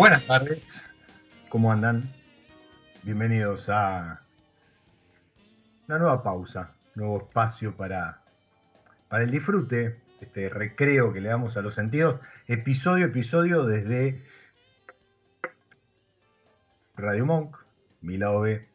Buenas tardes, ¿cómo andan? Bienvenidos a una nueva pausa, nuevo espacio para, para el disfrute, este recreo que le damos a los sentidos, episodio a episodio desde Radio Monk, mi lado B.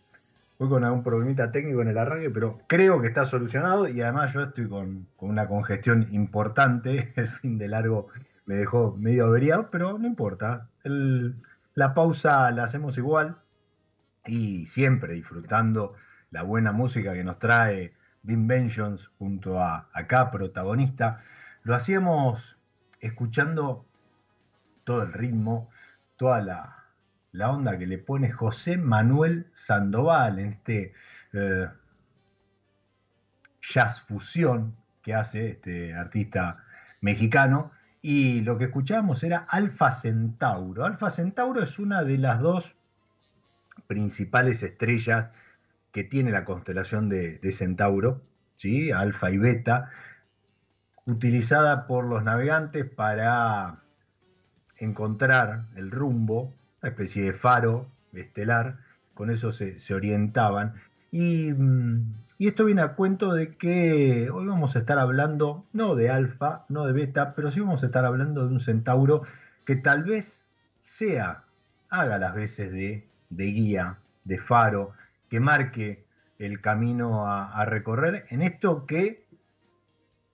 Voy con algún problemita técnico en el arranque, pero creo que está solucionado y además yo estoy con, con una congestión importante. El fin de largo me dejó medio averiado, pero no importa. la pausa la hacemos igual y siempre disfrutando la buena música que nos trae Vinventions junto a acá, protagonista. Lo hacíamos escuchando todo el ritmo, toda la, la onda que le pone José Manuel Sandoval en este eh, jazz fusión que hace este artista mexicano y lo que escuchábamos era Alfa Centauro. Alfa Centauro es una de las dos principales estrellas que tiene la constelación de, Centauro, ¿sí? Alfa y Beta, utilizada por los navegantes para encontrar el rumbo, una especie de faro estelar, con eso se, orientaban. Y mm, y esto viene a cuento de que hoy vamos a estar hablando no de alfa, no de beta, pero sí vamos a estar hablando de un centauro que tal vez sea, haga las veces de, guía, de faro, que marque el camino a, recorrer en esto que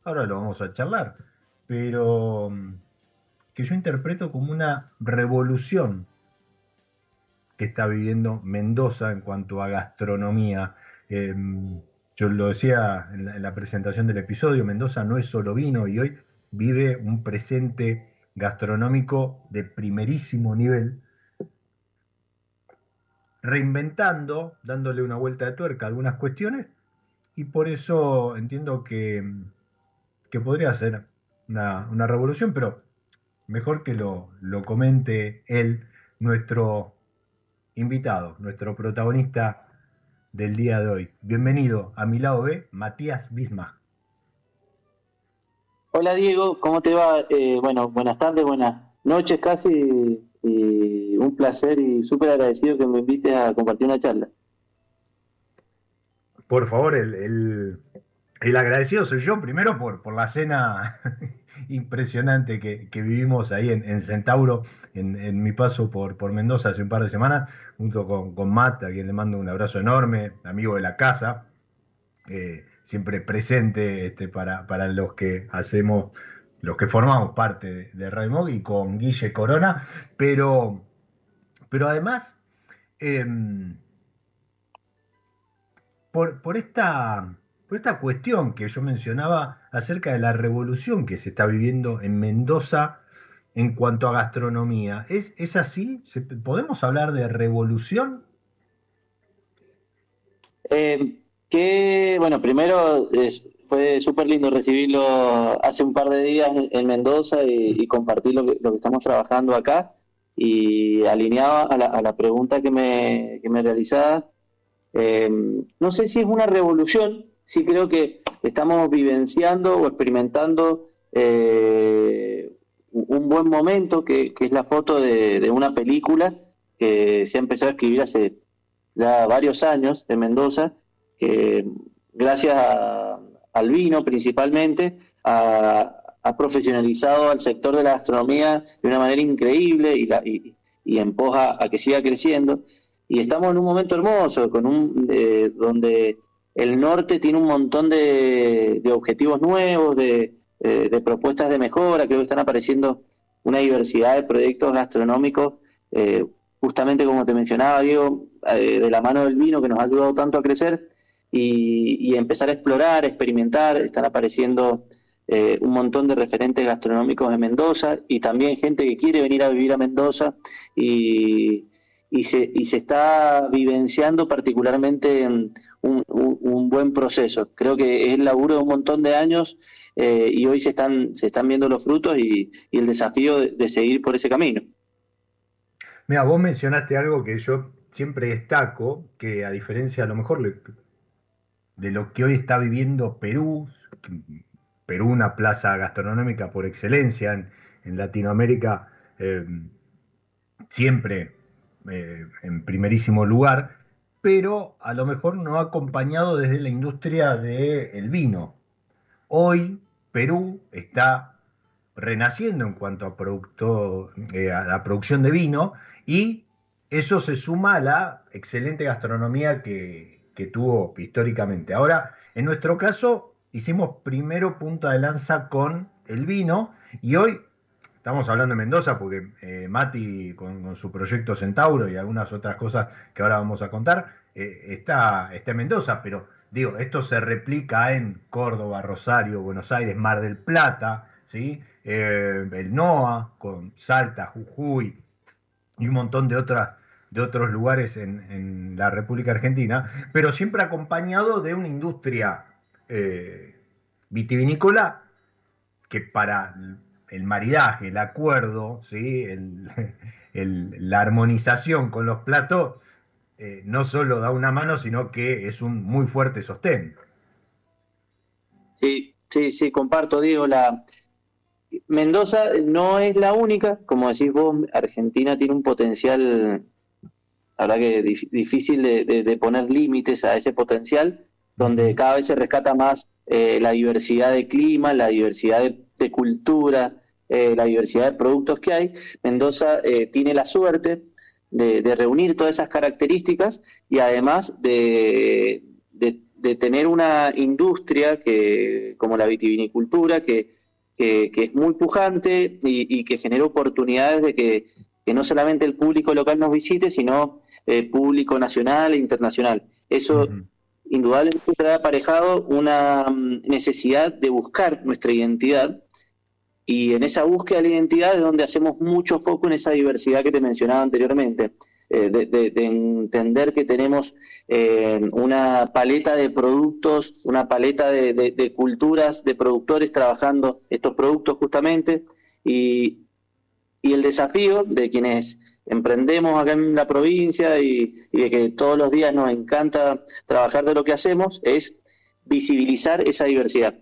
ahora lo vamos a charlar, pero mm, que yo interpreto como una revolución que está viviendo Mendoza en cuanto a gastronomía. Em, yo lo decía en la, presentación del episodio, Mendoza no es solo vino y hoy vive un presente gastronómico de primerísimo nivel, reinventando, dándole una vuelta de tuerca a algunas cuestiones, y por eso entiendo que, que podría ser una, una, revolución, pero mejor que lo, lo comente él, nuestro invitado, nuestro protagonista del día de hoy. Bienvenido a mi lado B, Matías Bismarck. Hola Diego, ¿cómo te va? Eh, bueno, buenas tardes, buenas noches casi, y un placer y súper agradecido que me invites a compartir una charla. Por favor, el, el, agradecido soy yo, primero por, por la cena impresionante que, vivimos ahí en, Centauro, en, mi paso por, por Mendoza hace un par de semanas, junto con, con Matt, a quien le mando un abrazo enorme, amigo de la casa, eh, siempre presente este, para, para los que hacemos, los que formamos parte de, de y con Guille Corona, pero, pero además, em, por, por esta por esta cuestión que yo mencionaba acerca de la revolución que se está viviendo en Mendoza en cuanto a gastronomía. ¿Es, es así? ¿Podemos hablar de revolución? Eh, que, bueno, primero fue súper lindo recibirlo hace un par de días en Mendoza y, compartir lo que, estamos trabajando acá. Y alineado a la, pregunta que me, que me realizaba, eh, no sé si es una revolución, sí creo que estamos vivenciando o experimentando eh, un buen momento, que, es la foto de, una película que se ha empezado a escribir hace ya varios años en Mendoza, que gracias al vino principalmente, ha, profesionalizado al sector de la gastronomía de una manera increíble y, la, y, empuja a que siga creciendo. Y estamos en un momento hermoso, con un eh, donde el norte tiene un montón de, objetivos nuevos, eh, de, propuestas de mejora, creo que están apareciendo una diversidad de proyectos gastronómicos, eh, justamente como te mencionaba, Diego, eh, de la mano del vino que nos ha ayudado tanto a crecer y, empezar a explorar, experimentar, están apareciendo un montón de referentes gastronómicos en Mendoza y también gente que quiere venir a vivir a Mendoza y, y se, y se está vivenciando particularmente un, un, buen proceso. Creo que es el laburo de un montón de años eh, y hoy se están, se están viendo los frutos y, el desafío de, seguir por ese camino. Mira, vos mencionaste algo que yo siempre destaco, que a diferencia a lo mejor de lo que hoy está viviendo Perú, Perú una plaza gastronómica por excelencia en, Latinoamérica, eh, siempre eh, en primerísimo lugar, pero a lo mejor no acompañado desde la industria del vino. Hoy Perú está renaciendo en cuanto a, producto, eh, a la producción de vino y eso se suma a la excelente gastronomía que, que tuvo históricamente. Ahora, en nuestro caso, hicimos primero punta de lanza con el vino y hoy Estamos hablando de Mendoza porque eh, Mati con, su proyecto Centauro y algunas otras cosas que ahora vamos a contar, eh, está, está en Mendoza, pero digo, esto se replica en Córdoba, Rosario, Buenos Aires, Mar del Plata, ¿sí? Eh, el NOA con Salta, Jujuy y un montón de otras de otros lugares en, en la República Argentina, pero siempre acompañado de una industria vitivinícola que para el maridaje, el acuerdo, ¿sí? la armonización con los platos, eh, no solo da una mano, sino que es un muy fuerte sostén. Sí, sí, sí, comparto, Diego. La... Mendoza no es la única, como decís vos, Argentina tiene un potencial, habrá que difícil de, poner límites a ese potencial, donde cada vez se rescata más eh, la diversidad de clima, la diversidad de, de cultura, eh, la diversidad de productos que hay, Mendoza eh, tiene la suerte de, reunir todas esas características y además de, tener una industria que, como la vitivinicultura que, que, es muy pujante y, que genera oportunidades de que, no solamente el público local nos visite, sino el público nacional e internacional. Eso indudablemente ha aparejado una mm, necesidad de buscar nuestra identidad y en esa búsqueda de la identidad es donde hacemos mucho foco en esa diversidad que te mencionaba anteriormente. Eh, de, entender que tenemos eh, una paleta de productos, una paleta de, culturas, de productores trabajando estos productos justamente, y, y el desafío de quienes emprendemos acá en la provincia y, de que todos los días nos encanta trabajar de lo que hacemos es visibilizar esa diversidad.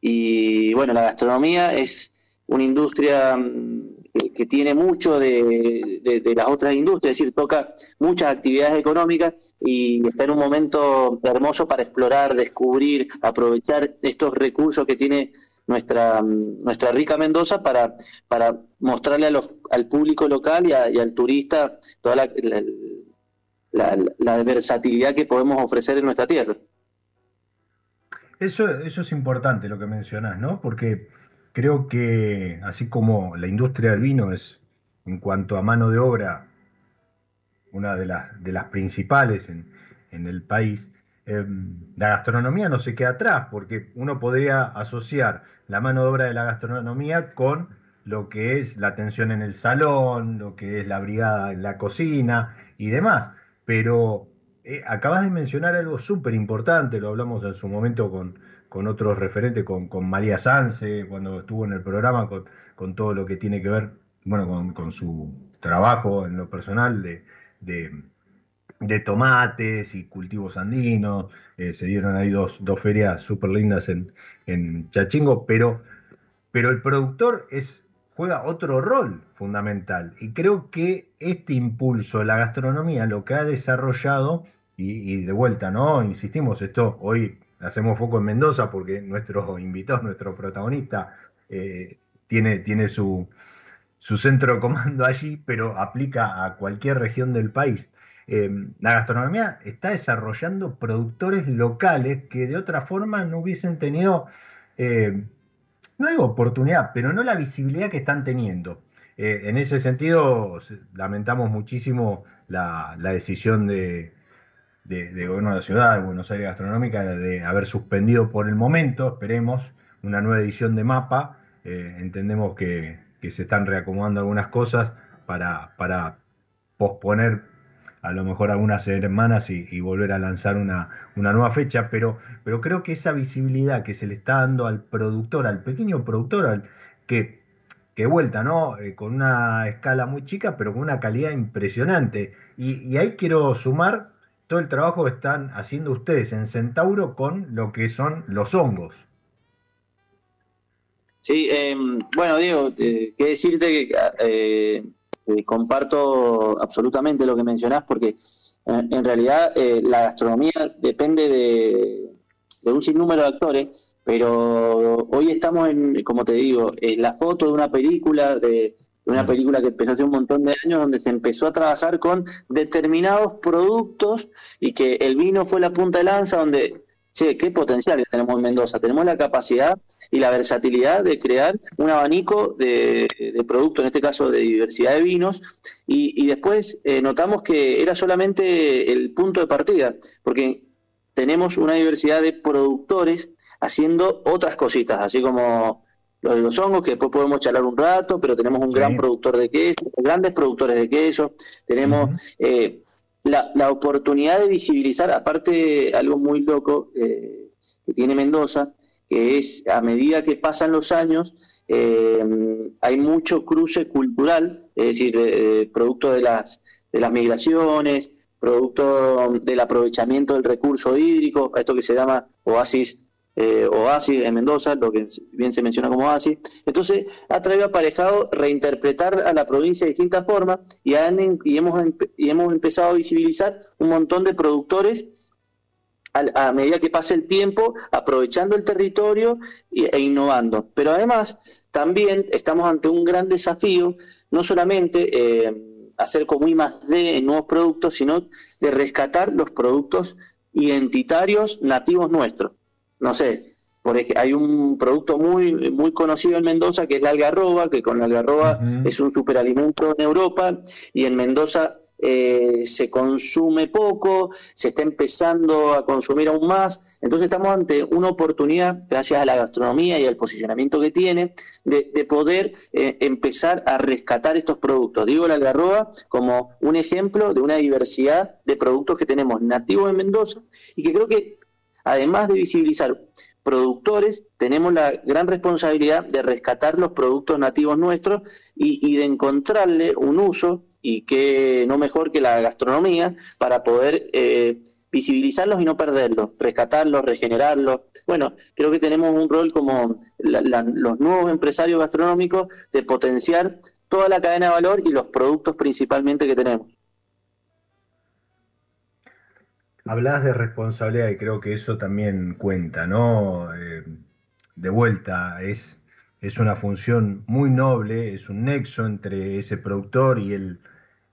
Y bueno, la gastronomía es una industria mm, que, tiene mucho de, las otras industrias, es decir, toca muchas actividades económicas y está en un momento hermoso para explorar, descubrir, aprovechar estos recursos que tiene nuestra, nuestra rica Mendoza para, para mostrarle a los, al público local y, al turista toda la, la, la, versatilidad que podemos ofrecer en nuestra tierra. Eso, eso es importante lo que mencionás, ¿no? Porque creo que así como la industria del vino es, en cuanto a mano de obra, una de las, de las principales en, en el país, em, la gastronomía no se queda atrás, porque uno podría asociar la mano de obra de la gastronomía con lo que es la atención en el salón, lo que es la brigada en la cocina y demás. Pero eh, acabas de mencionar algo súper importante, lo hablamos en su momento con, con otros referentes, con, con, María Sanse, cuando estuvo en el programa, con, con todo lo que tiene que ver, bueno, con, con su trabajo en lo personal de, de, tomates y cultivos andinos. Eh, se dieron ahí dos, dos ferias súper lindas en, en Chachingo, pero, pero el productor es, juega otro rol fundamental. Y creo que este impulso de la gastronomía, lo que ha desarrollado, y, y de vuelta, ¿no? Insistimos, esto hoy hacemos foco en Mendoza porque nuestro invitado, nuestro protagonista, eh, tiene, tiene su, su, centro de comando allí, pero aplica a cualquier región del país. Eh, la gastronomía está desarrollando productores locales que de otra forma no hubiesen tenido, eh, no digo oportunidad, pero no la visibilidad que están teniendo. en ese sentido, lamentamos muchísimo la decisión de, de, gobierno de la ciudad, de Buenos Aires Gastronómica, de haber suspendido por el momento, esperemos, una nueva edición de mapa. Eh, entendemos que, se están reacomodando algunas cosas para, para posponer a lo mejor algunas semanas y, volver a lanzar una, una, nueva fecha, pero, pero creo que esa visibilidad que se le está dando al productor, al pequeño productor, al, que, que vuelta, ¿no? Eh, con una escala muy chica, pero con una calidad impresionante. Y, y ahí quiero sumar todo el trabajo que están haciendo ustedes en Centauro con lo que son los hongos. Sí, em, bueno, Diego, eh, que decirte que eh, eh, comparto absolutamente lo que mencionás porque eh, en realidad la gastronomía depende de, de, un sinnúmero de actores, pero hoy estamos en, como te digo, es la foto de una película de una película que empezó hace un montón de años, donde se empezó a trabajar con determinados productos y que el vino fue la punta de lanza, donde, che, qué potencial tenemos en Mendoza. Tenemos la capacidad y la versatilidad de crear un abanico de, productos, en este caso de diversidad de vinos, y, después eh, notamos que era solamente el punto de partida, porque tenemos una diversidad de productores haciendo otras cositas, así como los de los hongos, que después podemos charlar un rato, pero tenemos un gran productor de queso, grandes productores de queso, tenemos eh, la, la, oportunidad de visibilizar, aparte algo muy loco eh, que tiene Mendoza, que es a medida que pasan los años, eh, hay mucho cruce cultural, es decir, producto de las, de las migraciones, producto del aprovechamiento del recurso hídrico, esto que se llama oasis eh, oasis en Mendoza, lo que bien se menciona como oasis. Entonces, ha traído aparejado reinterpretar a la provincia de distintas formas y, y, hemos, y hemos empezado a visibilizar un montón de productores a, medida que pasa el tiempo, aprovechando el territorio e, innovando. Pero además, también estamos ante un gran desafío, no solamente eh, hacer como I más D en nuevos productos, sino de rescatar los productos identitarios nativos nuestros no sé, por hay un producto muy muy conocido en Mendoza que es la algarroba, que con la algarroba es un superalimento en Europa y en Mendoza eh, se consume poco, se está empezando a consumir aún más. Entonces estamos ante una oportunidad, gracias a la gastronomía y al posicionamiento que tiene, de, poder eh, empezar a rescatar estos productos. Digo la algarroba como un ejemplo de una diversidad de productos que tenemos nativos en Mendoza y que creo que además de visibilizar productores, tenemos la gran responsabilidad de rescatar los productos nativos nuestros y, de encontrarle un uso y que no mejor que la gastronomía para poder eh, visibilizarlos y no perderlos, rescatarlos, regenerarlos. Bueno, creo que tenemos un rol como los nuevos empresarios gastronómicos de potenciar toda la cadena de valor y los productos principalmente que tenemos. Hablas de responsabilidad y creo que eso también cuenta, ¿no? Eh, de vuelta, es, es una función muy noble, es un nexo entre ese productor y el,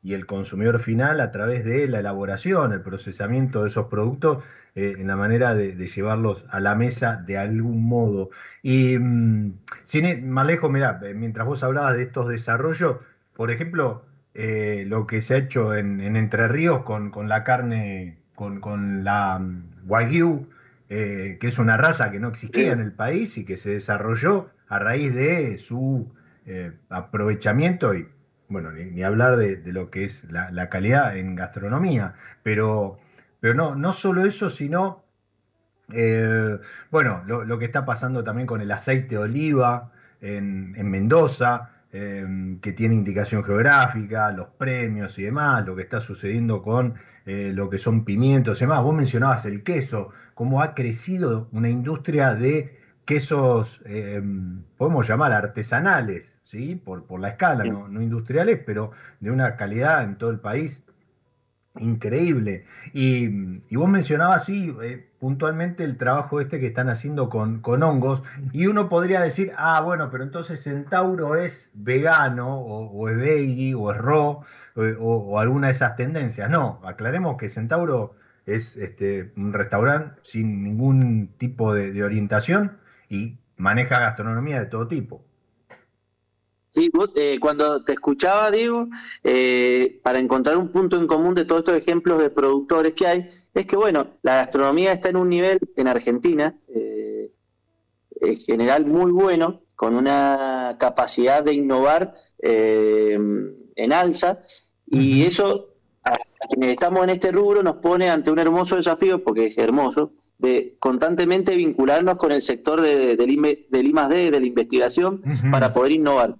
y el consumidor final a través de la elaboración, el procesamiento de esos productos, eh, en la manera de, llevarlos a la mesa de algún modo. Y mm, sin más lejos, mira, eh, mientras vos hablabas de estos desarrollos, por ejemplo, lo que se ha hecho en, en Entre Ríos con, con la carne con, la mm, Wagyu, eh, que es una raza que no existía en el país y que se desarrolló a raíz de su eh, aprovechamiento y, bueno, ni, hablar de, lo que es la, calidad en gastronomía, pero, pero no, no solo eso, sino, eh, bueno, lo, que está pasando también con el aceite de oliva en, en Mendoza, que tiene indicación geográfica, los premios y demás, lo que está sucediendo con eh, lo que son pimientos y demás. Vos mencionabas el queso, cómo ha crecido una industria de quesos, eh, podemos llamar artesanales, ¿sí? por, por la escala, no, no industriales, pero de una calidad en todo el país increíble. Y, vos mencionabas, sí, eh, puntualmente el trabajo este que están haciendo con, con, hongos, y uno podría decir, ah, bueno, pero entonces Centauro es vegano, o, es veggie, o es raw, o, alguna de esas tendencias. No, aclaremos que Centauro es este, un restaurante sin ningún tipo de orientación y maneja gastronomía de todo tipo. Sí, eh, cuando te escuchaba, Diego, eh, para encontrar un punto en común de todos estos ejemplos de productores que hay, es que, bueno, la gastronomía está en un nivel en Argentina, eh, en general muy bueno, con una capacidad de innovar en alza, y eso, a, quienes estamos en este rubro, nos pone ante un hermoso desafío, porque es hermoso, de constantemente vincularnos con el sector de, del, del I+.D., de la investigación, para poder innovar.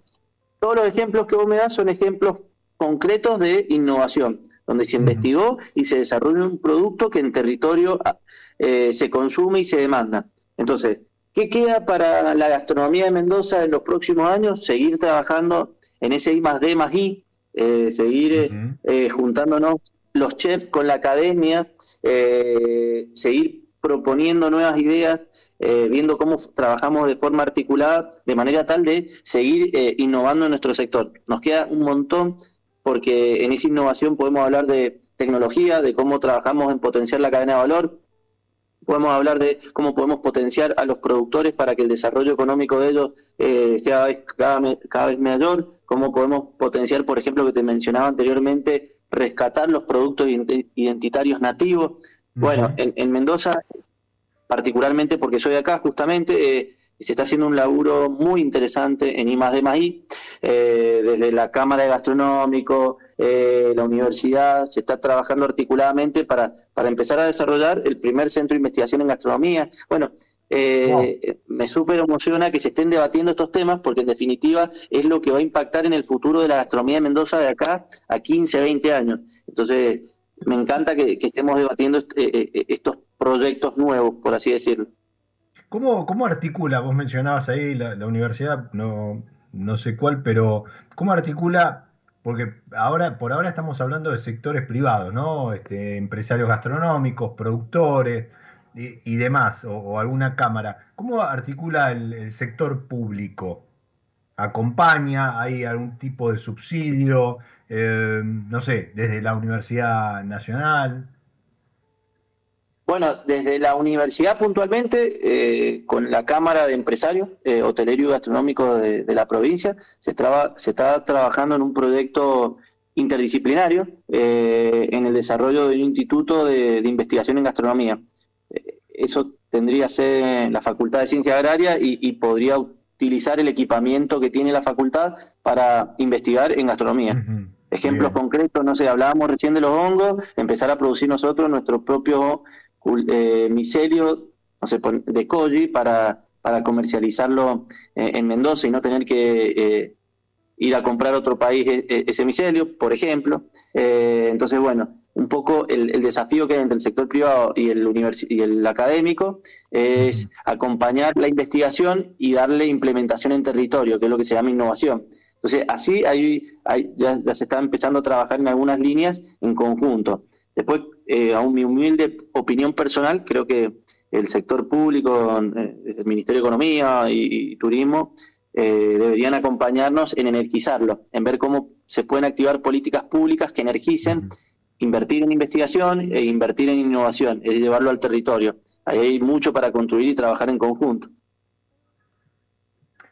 Todos los ejemplos que vos me das son ejemplos concretos de innovación, donde se investigó y se desarrolló un producto que en territorio ah, eh, se consume y se demanda. Entonces, ¿qué queda para la gastronomía de Mendoza en los próximos años? Seguir trabajando en ese I más D más I, eh, seguir eh, juntándonos los chefs con la academia, seguir proponiendo nuevas ideas, eh, viendo cómo trabajamos de forma articulada, de manera tal de seguir eh, innovando en nuestro sector. Nos queda un montón porque en esa innovación podemos hablar de tecnología, de cómo trabajamos en potenciar la cadena de valor, podemos hablar de cómo podemos potenciar a los productores para que el desarrollo económico de ellos eh, sea cada cada, vez mayor, cómo podemos potenciar, por ejemplo, que te mencionaba anteriormente, rescatar los productos identitarios nativos, bueno, en, Mendoza, particularmente porque soy acá, justamente, eh, se está haciendo un laburo muy interesante en I más I, eh, desde la Cámara de Gastronómico, eh, la universidad, se está trabajando articuladamente para, para empezar a desarrollar el primer centro de investigación en gastronomía. Bueno, me súper emociona que se estén debatiendo estos temas porque en definitiva es lo que va a impactar en el futuro de la gastronomía de Mendoza de acá a 15, 20 años. Entonces, me encanta que, estemos debatiendo eh, eh, eh, estos proyectos nuevos, por así decirlo. ¿Cómo, articula? Vos mencionabas ahí la, universidad, no, no sé cuál, pero ¿cómo articula? Porque ahora, por ahora estamos hablando de sectores privados, ¿no? Este, empresarios gastronómicos, productores y, demás, o, alguna cámara. ¿Cómo articula el sector público? ¿Acompaña? ¿Hay algún tipo de subsidio? Eh, no sé, desde la Universidad Nacional. Bueno, desde la universidad puntualmente, eh, con la Cámara de Empresarios eh, Hotelerio y Gastronómico de, la provincia, se, está trabajando en un proyecto interdisciplinario en el desarrollo de un instituto de, investigación en gastronomía. eso tendría que ser la Facultad de Ciencia Agraria y, podría utilizar el equipamiento que tiene la facultad para investigar en gastronomía. Ejemplos concretos, no sé, hablábamos recién de los hongos, empezar a producir nosotros nuestro propio eh, micelio, no sé, de koji para, para comercializarlo eh, en Mendoza y no tener que eh, ir a comprar a otro país e, e, ese micelio, por ejemplo. entonces, bueno, un poco el, desafío que hay entre el sector privado y el, y el académico es acompañar la investigación y darle implementación en territorio, que es lo que se llama innovación. Entonces, así hay, ya, se está empezando a trabajar en algunas líneas en conjunto. Después, eh, a mi humilde opinión personal, creo que el sector público, eh, el Ministerio de Economía y, Turismo, eh, deberían acompañarnos en energizarlo, en ver cómo se pueden activar políticas públicas que energicen, invertir en investigación e invertir en innovación, es llevarlo al territorio. Ahí hay mucho para construir y trabajar en conjunto.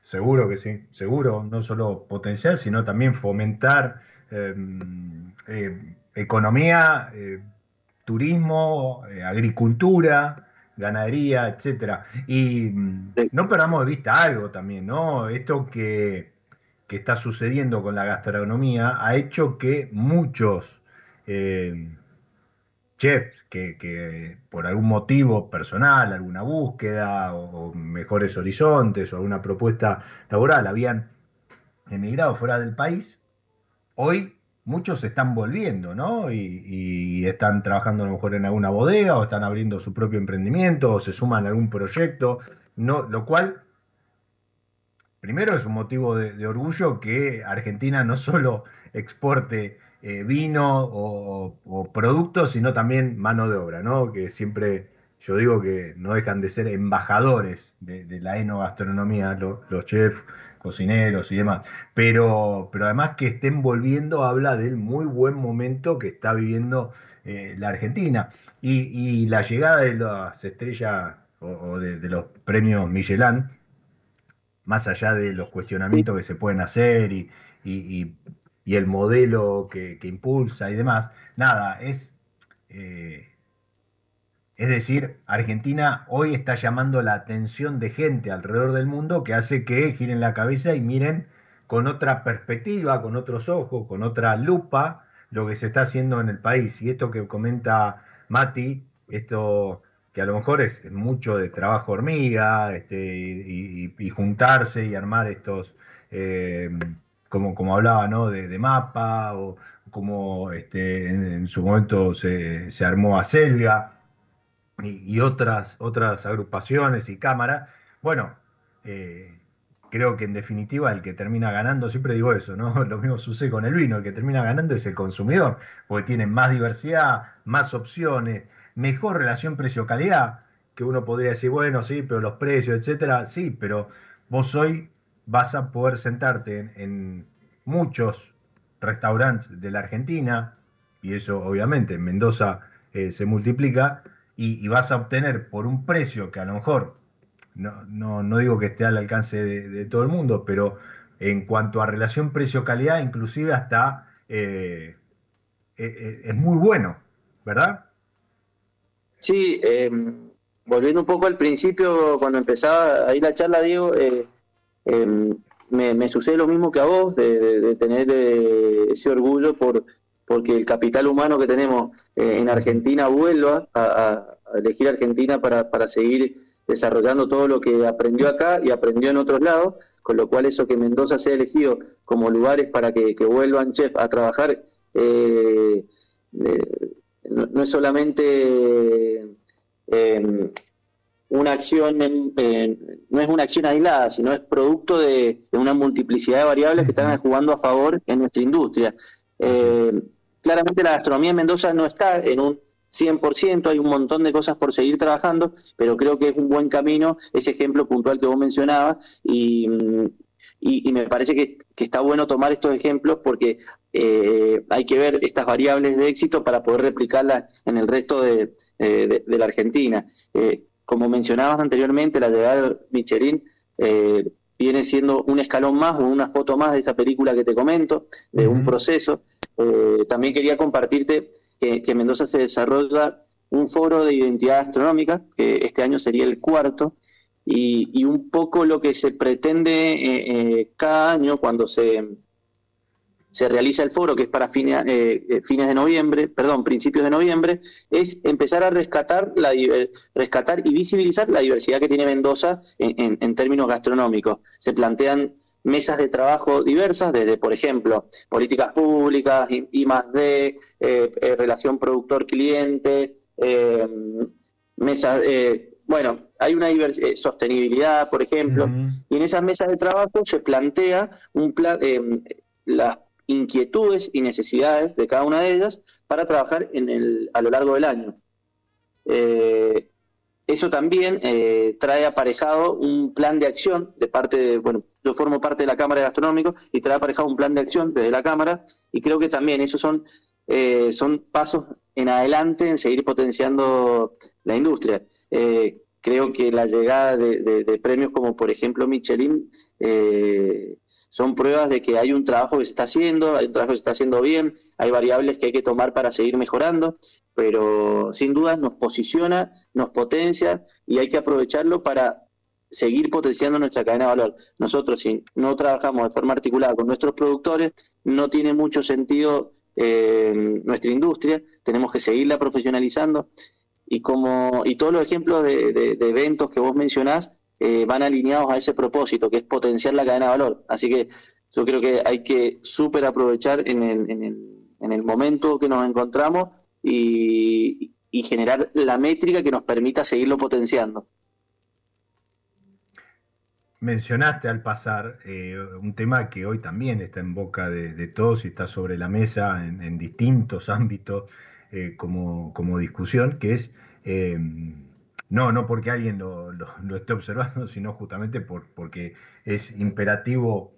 Seguro que sí, seguro, no solo potencial, sino también fomentar em, eh, economía, eh, turismo, eh, agricultura, ganadería, etcétera. Y mm, no perdamos de vista algo también, ¿no? Esto que, que está sucediendo con la gastronomía ha hecho que muchos chefs que, por algún motivo personal, alguna búsqueda o, mejores horizontes o alguna propuesta laboral habían emigrado fuera del país, hoy muchos están volviendo, ¿no? Y, están trabajando a lo mejor en alguna bodega o están abriendo su propio emprendimiento o se suman a algún proyecto, no, lo cual primero es un motivo de orgullo que Argentina no solo exporte eh, vino o, productos, sino también mano de obra, ¿no? Que siempre yo digo que no dejan de ser embajadores de, la enogastronomía, los chefs, cocineros y demás. Pero, pero además que estén volviendo habla del muy buen momento que está viviendo eh, la Argentina. Y, la llegada de las estrellas o, de, los premios Michelin, más allá de los cuestionamientos que se pueden hacer y, y y el modelo que, impulsa y demás. Nada, es, eh, es decir, Argentina hoy está llamando la atención de gente alrededor del mundo que hace que giren la cabeza y miren con otra perspectiva, con otros ojos, con otra lupa lo que se está haciendo en el país. Y esto que comenta Mati, esto que a lo mejor es mucho de trabajo hormiga, este, y, juntarse y armar estos eh, como, como hablaba, ¿no? De, mapa, o como este, en, su momento se, se armó a Selga y, otras, otras agrupaciones y cámaras. Bueno, eh, creo que en definitiva el que termina ganando, siempre digo eso, ¿no? Lo mismo sucede con el vino, el que termina ganando es el consumidor, porque tiene más diversidad, más opciones, mejor relación precio-calidad, que uno podría decir, bueno, sí, pero los precios, etcétera, sí, pero vos hoy vas a poder sentarte en, muchos restaurantes de la Argentina, y eso obviamente en Mendoza eh, se multiplica, y, vas a obtener por un precio que a lo mejor, no, no, digo que esté al alcance de, todo el mundo, pero en cuanto a relación precio-calidad, inclusive hasta eh, eh, es muy bueno, ¿verdad? Sí, volviendo un poco al principio, cuando empezaba ahí la charla, Diego, Em, me, sucede lo mismo que a vos, de, tener eh, ese orgullo por porque el capital humano que tenemos eh, en Argentina vuelva a, elegir Argentina para, para seguir desarrollando todo lo que aprendió acá y aprendió en otros lados, con lo cual eso que Mendoza sea elegido como lugares para que, vuelvan chef a trabajar eh, no, es solamente em, una acción, no es una acción aislada, sino es producto de, una multiplicidad de variables que están jugando a favor en nuestra industria. Eh, claramente la gastronomía en Mendoza no está en un 100%, hay un montón de cosas por seguir trabajando, pero creo que es un buen camino ese ejemplo puntual que vos mencionabas y, y, me parece que, está bueno tomar estos ejemplos porque eh, hay que ver estas variables de éxito para poder replicarlas en el resto de, de, la Argentina. Eh, como mencionabas anteriormente, la llegada de Michelin, eh, viene siendo un escalón más o una foto más de esa película que te comento, de un proceso. Eh, también quería compartirte que, en Mendoza se desarrolla un foro de identidad astronómica, que este año sería el cuarto, y, un poco lo que se pretende eh, eh, cada año cuando se, se realiza el foro, que es para fines, eh, fines de noviembre, perdón, principios de noviembre, es empezar a rescatar, la, rescatar y visibilizar la diversidad que tiene Mendoza en, en, términos gastronómicos. Se plantean mesas de trabajo diversas, desde, por ejemplo, políticas públicas, y, más de relación productor-cliente, mesas, bueno, hay una eh, sostenibilidad, por ejemplo, y en esas mesas de trabajo se plantea un plan, eh, las inquietudes y necesidades de cada una de ellas para trabajar en el, a lo largo del año. Eh, eso también trae aparejado un plan de acción de parte de, bueno, yo formo parte de la Cámara de Gastronómicos y trae aparejado un plan de acción desde la Cámara y creo que también esos son, son pasos en adelante en seguir potenciando la industria. Eh, creo que la llegada de, premios como por ejemplo Michelin eh, son pruebas de que hay un trabajo que se está haciendo, hay un trabajo que se está haciendo bien, hay variables que hay que tomar para seguir mejorando, pero sin duda nos posiciona, nos potencia y hay que aprovecharlo para seguir potenciando nuestra cadena de valor. Nosotros si no trabajamos de forma articulada con nuestros productores, no tiene mucho sentido eh, nuestra industria, tenemos que seguirla profesionalizando y como y todos los ejemplos de, eventos que vos mencionás eh, van alineados a ese propósito, que es potenciar la cadena de valor. Así que yo creo que hay que súper aprovechar en el, en, el, en el momento que nos encontramos y, generar la métrica que nos permita seguirlo potenciando. Mencionaste al pasar eh, un tema que hoy también está en boca de, todos y está sobre la mesa en distintos ámbitos eh, como, como, discusión, que es, no, no porque alguien lo, esté observando, sino justamente por, porque es imperativo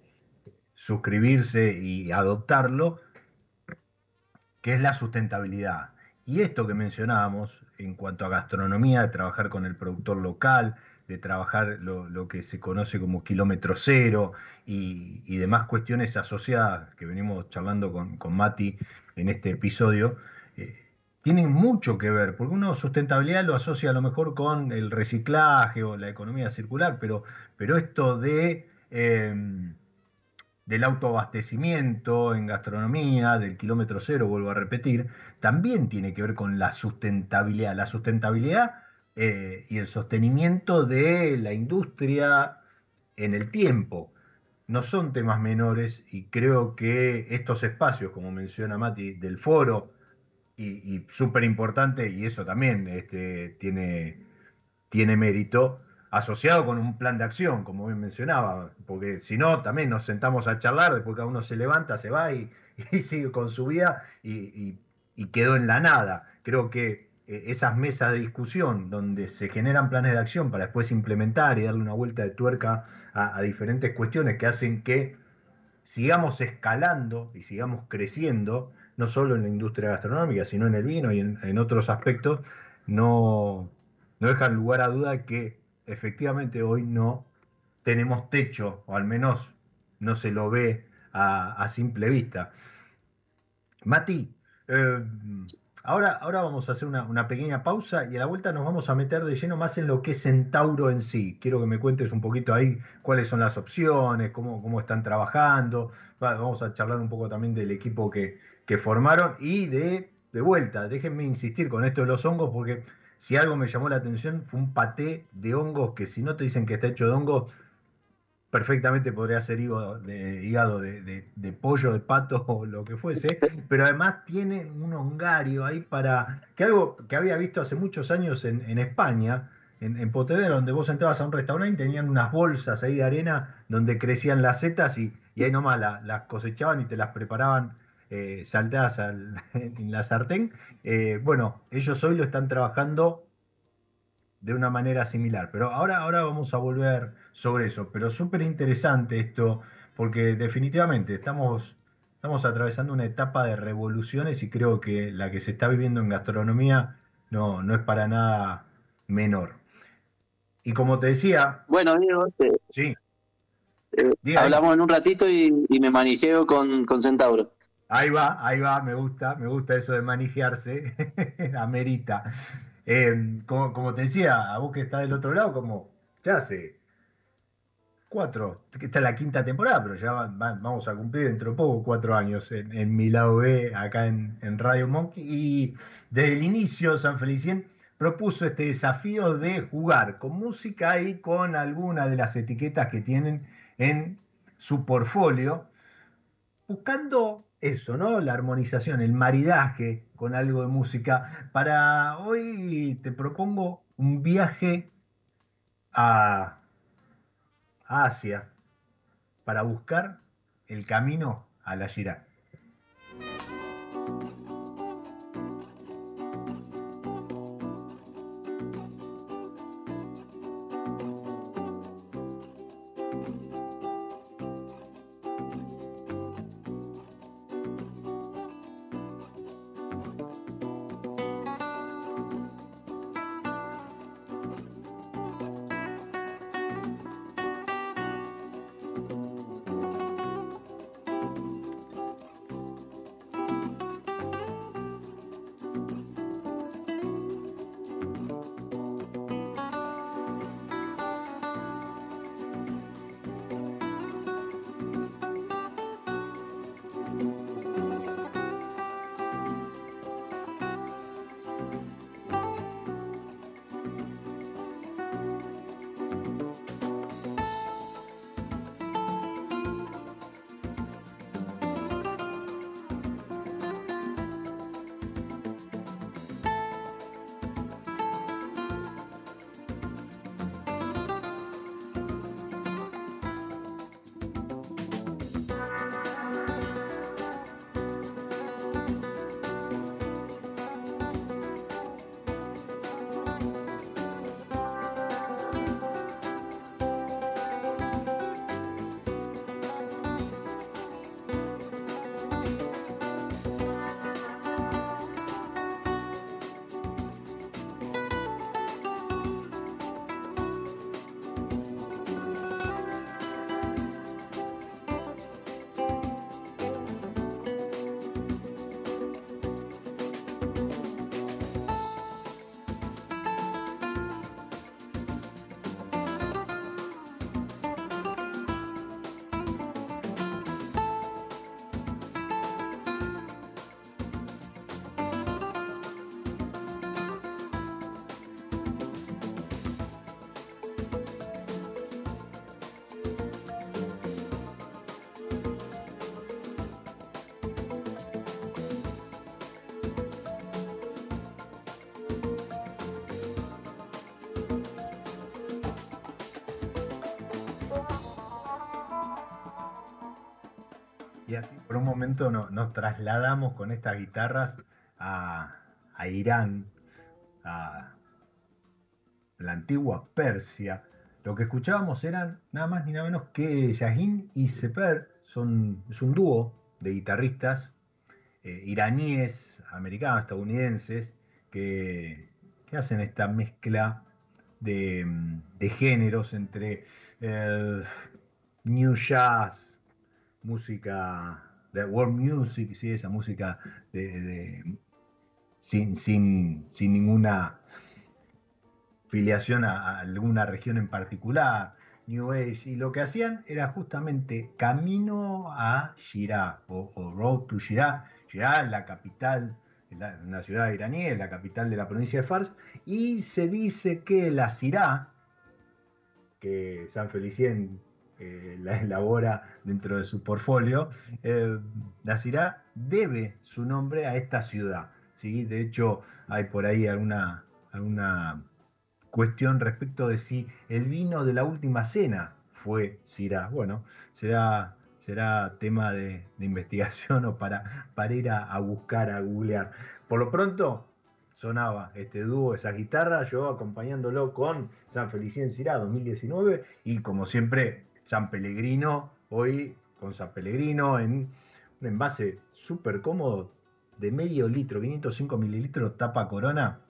suscribirse y adoptarlo, que es la sustentabilidad. Y esto que mencionábamos en cuanto a gastronomía, de trabajar con el productor local, de trabajar lo, que se conoce como kilómetro cero y, demás cuestiones asociadas que venimos charlando con, con Mati en este episodio, tienen mucho que ver, porque uno sustentabilidad lo asocia a lo mejor con el reciclaje o la economía circular, pero, pero esto de em, del autoabastecimiento en gastronomía, del kilómetro cero, vuelvo a repetir, también tiene que ver con la sustentabilidad. La sustentabilidad eh, y el sostenimiento de la industria en el tiempo. No son temas menores y creo que estos espacios, como menciona Mati, del foro, y, súper importante, y eso también este, tiene, tiene mérito, asociado con un plan de acción, como bien mencionaba, porque si no, también nos sentamos a charlar, después cada uno se levanta, se va y, sigue con su vida y, quedó en la nada. Creo que eh, esas mesas de discusión donde se generan planes de acción para después implementar y darle una vuelta de tuerca a diferentes cuestiones que hacen que sigamos escalando y sigamos creciendo no solo en la industria gastronómica, sino en el vino y en, otros aspectos, no, no dejan lugar a duda que efectivamente hoy no tenemos techo, o al menos no se lo ve a, simple vista. Mati, eh, ahora, ahora vamos a hacer una, pequeña pausa y a la vuelta nos vamos a meter de lleno más en lo que es Centauro en sí. Quiero que me cuentes un poquito ahí cuáles son las opciones, cómo, cómo están trabajando. Vamos a charlar un poco también del equipo que, que formaron y de, de vuelta, déjenme insistir con esto de los hongos porque si algo me llamó la atención fue un paté de hongos que si no te dicen que está hecho de hongos, perfectamente podría ser hígado de, hígado de, pollo, de pato o lo que fuese, pero además tiene un hongario ahí para, que algo que había visto hace muchos años en, en España, en, en Potedero, donde vos entrabas a un restaurante y tenían unas bolsas ahí de arena donde crecían las setas y, y ahí nomás las cosechaban y te las preparaban eh, saltadas en la sartén. Eh, bueno, ellos hoy lo están trabajando de una manera similar, pero ahora, ahora vamos a volver sobre eso. Pero súper interesante esto, porque definitivamente estamos, estamos atravesando una etapa de revoluciones y creo que la que se está viviendo en gastronomía no, no es para nada menor. Y como te decía... Bueno, Diego, sí. Eh, hablamos en un ratito y, me manijeo con, con Centauro. Ahí va, ahí va, me gusta, me gusta eso de manijearse, amerita. Eh, como, te decía, a vos que estás del otro lado, como ya hace cuatro, esta es la quinta temporada, pero ya vamos a cumplir dentro de poco cuatro años en, mi lado B, acá en, Radio Monkey. Y desde el inicio, San Felicien propuso este desafío de jugar con música y con alguna de las etiquetas que tienen en su portfolio, buscando eso, ¿no? La armonización, el maridaje con algo de música. Para hoy te propongo un viaje a Asia para buscar el camino a la Shirah. Por un momento nos trasladamos con estas guitarras a, Irán, a la antigua Persia. Lo que escuchábamos eran nada más ni nada menos que Yahin y Seper, son, es un dúo de guitarristas eh, iraníes, americanos, estadounidenses, que, hacen esta mezcla de, géneros entre New Jazz, música de world music, ¿sí? esa música de, sin, sin, sin, ninguna filiación a, alguna región en particular, New Age, y lo que hacían era justamente camino a Shirah o, Road to Shirah. Shirah es la capital, una ciudad iraní, es la capital de la provincia de Fars, y se dice que la Sirá, que San Felicien eh, la elabora dentro de su portfolio, eh, la CIRA debe su nombre a esta ciudad. ¿sí? De hecho, hay por ahí alguna, alguna cuestión respecto de si el vino de la última cena fue Sirá. Bueno, será, será tema de, investigación o para, para ir a, buscar, a googlear. Por lo pronto, sonaba este dúo, esa guitarra, yo acompañándolo con San Felicien Sirá 2019 y como siempre San Pellegrino, hoy con San Pellegrino en un envase súper cómodo de medio litro, 505 mililitros, tapa corona,